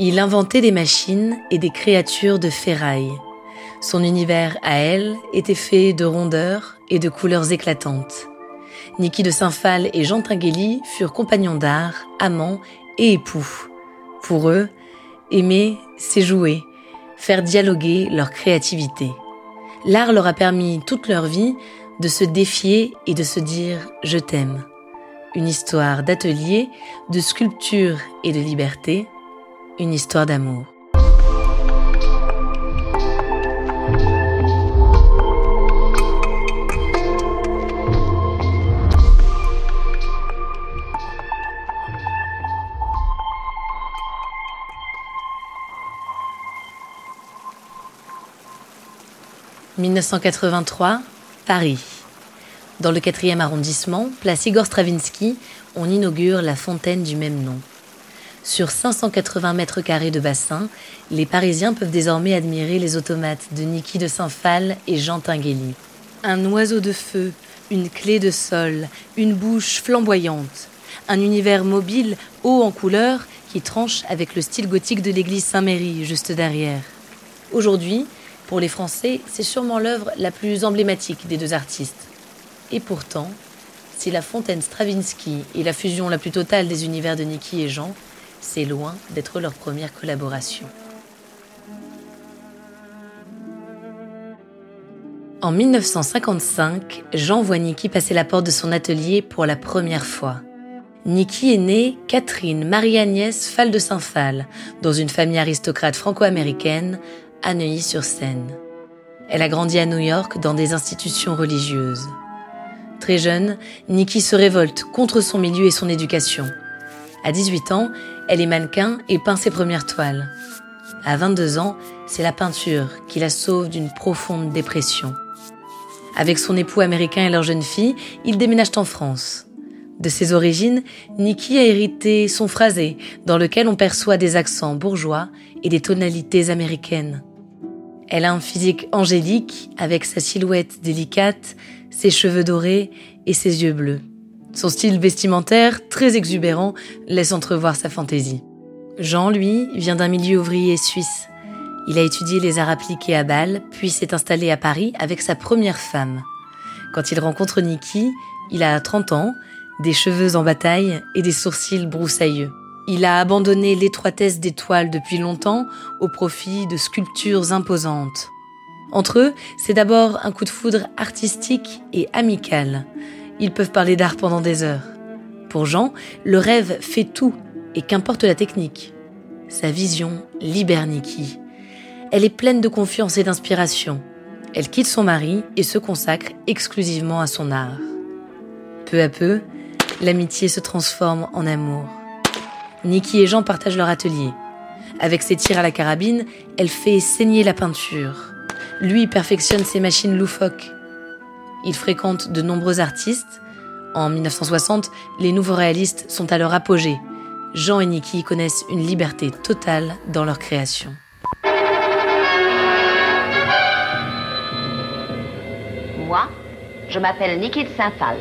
Il inventait des machines et des créatures de ferraille. Son univers à elle était fait de rondeurs et de couleurs éclatantes. Niki de Saint-Phal et Jean Tinguely furent compagnons d'art, amants et époux. Pour eux, aimer, c'est jouer, faire dialoguer leur créativité. L'art leur a permis toute leur vie de se défier et de se dire je t'aime. Une histoire d'atelier, de sculpture et de liberté, une histoire d'amour. « 1983, Paris. Dans le 4e arrondissement, place Igor Stravinsky, on inaugure la fontaine du même nom. Sur 580 mètres carrés de bassin, les Parisiens peuvent désormais admirer les automates de Niki de Saint-Phal et Jean Tinguely. Un oiseau de feu, une clé de sol, une bouche flamboyante, un univers mobile, haut en couleur, qui tranche avec le style gothique de l'église Saint-Méry juste derrière. Aujourd'hui, pour les Français, c'est sûrement l'œuvre la plus emblématique des deux artistes. Et pourtant, si la fontaine Stravinsky est la fusion la plus totale des univers de Niki et Jean, c'est loin d'être leur première collaboration. En 1955, Jean voit Niki passer la porte de son atelier pour la première fois. Niki est née Catherine Marie-Agnès Fall de Saint-Phal, dans une famille aristocrate franco-américaine à Neuilly-sur-Seine. Elle a grandi à New York dans des institutions religieuses. Très jeune, Niki se révolte contre son milieu et son éducation. À 18 ans, elle est mannequin et peint ses premières toiles. À 22 ans, c'est la peinture qui la sauve d'une profonde dépression. Avec son époux américain et leur jeune fille, ils déménagent en France. De ses origines, Nikki a hérité son phrasé, dans lequel on perçoit des accents bourgeois et des tonalités américaines. Elle a un physique angélique, avec sa silhouette délicate, ses cheveux dorés et ses yeux bleus. Son style vestimentaire, très exubérant, laisse entrevoir sa fantaisie. Jean, lui, vient d'un milieu ouvrier suisse. Il a étudié les arts appliqués à Bâle, puis s'est installé à Paris avec sa première femme. Quand il rencontre Niki, il a 30 ans, des cheveux en bataille et des sourcils broussailleux. Il a abandonné l'étroitesse des toiles depuis longtemps au profit de sculptures imposantes. Entre eux, c'est d'abord un coup de foudre artistique et amical. Ils peuvent parler d'art pendant des heures. Pour Jean, le rêve fait tout, et qu'importe la technique. Sa vision libère Nikki. Elle est pleine de confiance et d'inspiration. Elle quitte son mari et se consacre exclusivement à son art. Peu à peu, l'amitié se transforme en amour. Nikki et Jean partagent leur atelier. Avec ses tirs à la carabine, elle fait saigner la peinture. Lui perfectionne ses machines loufoques. Il fréquente de nombreux artistes. En 1960, les nouveaux réalistes sont à leur apogée. Jean et Niki connaissent une liberté totale dans leur création. Moi, je m'appelle Niki de Saint-Phal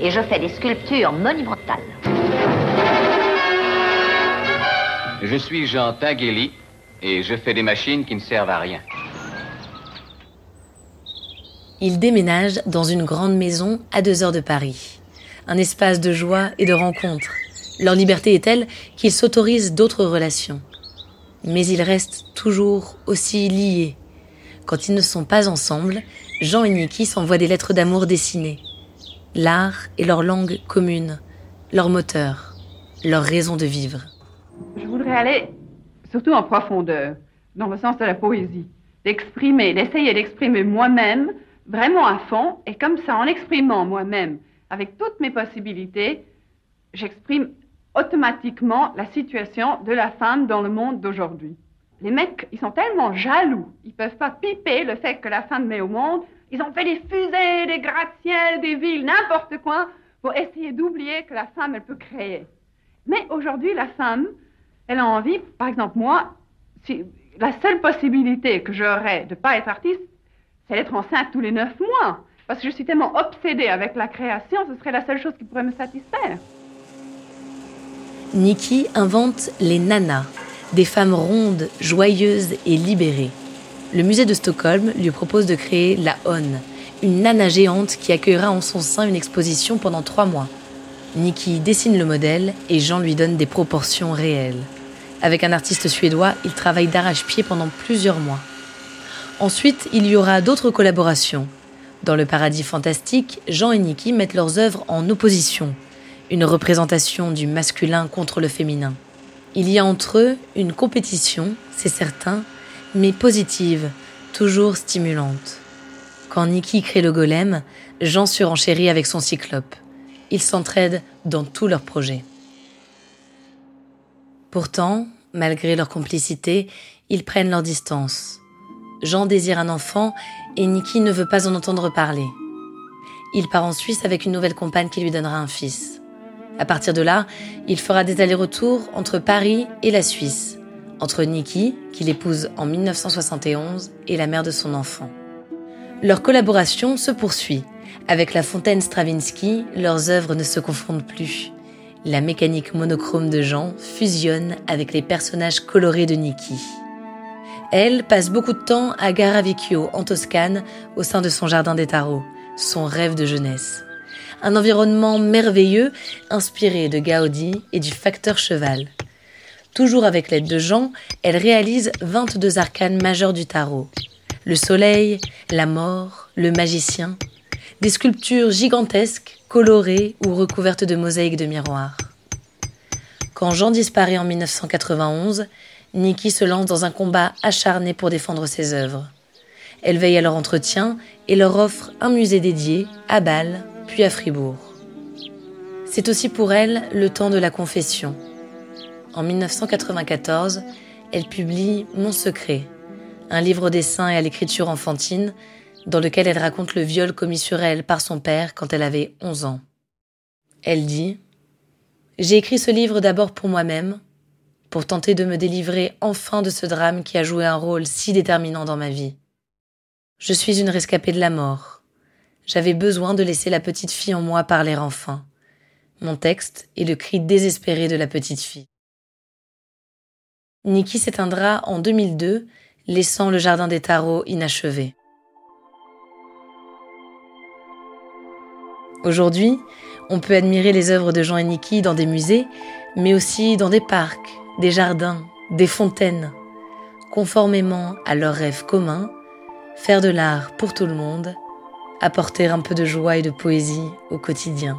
et je fais des sculptures monumentales. Je suis Jean Tinguely et je fais des machines qui ne servent à rien. Ils déménagent dans une grande maison à deux heures de Paris. Un espace de joie et de rencontres. Leur liberté est telle qu'ils s'autorisent d'autres relations. Mais ils restent toujours aussi liés. Quand ils ne sont pas ensemble, Jean et Niki s'envoient des lettres d'amour dessinées. L'art est leur langue commune, leur moteur, leur raison de vivre. Je voudrais aller surtout en profondeur, dans le sens de la poésie, d'exprimer, d'essayer d'exprimer moi-même vraiment à fond, et comme ça, en exprimant moi-même, avec toutes mes possibilités, j'exprime automatiquement la situation de la femme dans le monde d'aujourd'hui. Les mecs, ils sont tellement jaloux, ils peuvent pas piper le fait que la femme met au monde. Ils ont fait des fusées, des gratte-ciels, des villes, n'importe quoi, pour essayer d'oublier que la femme, elle peut créer. Mais aujourd'hui, la femme, elle a envie, par exemple, moi, la seule possibilité que j'aurais de ne pas être artiste, c'est d'être enceinte tous les neuf mois. Parce que je suis tellement obsédée avec la création, ce serait la seule chose qui pourrait me satisfaire. Nikki invente les nanas, des femmes rondes, joyeuses et libérées. Le musée de Stockholm lui propose de créer la On, une nana géante qui accueillera en son sein une exposition pendant trois mois. Nikki dessine le modèle et Jean lui donne des proportions réelles. Avec un artiste suédois, il travaille d'arrache-pied pendant plusieurs mois. Ensuite, il y aura d'autres collaborations. Dans le paradis fantastique, Jean et Nikki mettent leurs œuvres en opposition, une représentation du masculin contre le féminin. Il y a entre eux une compétition, c'est certain, mais positive, toujours stimulante. Quand Nikki crée le golem, Jean surenchérit avec son cyclope. Ils s'entraident dans tous leurs projets. Pourtant, malgré leur complicité, ils prennent leur distance. Jean désire un enfant et Nikki ne veut pas en entendre parler. Il part en Suisse avec une nouvelle compagne qui lui donnera un fils. À partir de là, il fera des allers-retours entre Paris et la Suisse, entre Nikki, qu'il épouse en 1971, et la mère de son enfant. Leur collaboration se poursuit. Avec la fontaine Stravinsky, leurs œuvres ne se confondent plus. La mécanique monochrome de Jean fusionne avec les personnages colorés de Nikki. Elle passe beaucoup de temps à Garavicchio, en Toscane, au sein de son jardin des tarots, son rêve de jeunesse. Un environnement merveilleux, inspiré de Gaudi et du facteur cheval. Toujours avec l'aide de Jean, elle réalise 22 arcanes majeures du tarot. Le soleil, la mort, le magicien. Des sculptures gigantesques, colorées ou recouvertes de mosaïques de miroirs. Quand Jean disparaît en 1991, Nikki se lance dans un combat acharné pour défendre ses œuvres. Elle veille à leur entretien et leur offre un musée dédié à Bâle, puis à Fribourg. C'est aussi pour elle le temps de la confession. En 1994, elle publie Mon secret, un livre dessin et à l'écriture enfantine, dans lequel elle raconte le viol commis sur elle par son père quand elle avait 11 ans. Elle dit J'ai écrit ce livre d'abord pour moi-même, pour tenter de me délivrer enfin de ce drame qui a joué un rôle si déterminant dans ma vie. Je suis une rescapée de la mort. J'avais besoin de laisser la petite fille en moi parler enfin. Mon texte est le cri désespéré de la petite fille. Nikki s'éteindra en 2002, laissant le jardin des tarots inachevé. Aujourd'hui, on peut admirer les œuvres de Jean et Nikki dans des musées, mais aussi dans des parcs, des jardins, des fontaines. Conformément à leurs rêves communs, faire de l'art pour tout le monde, apporter un peu de joie et de poésie au quotidien.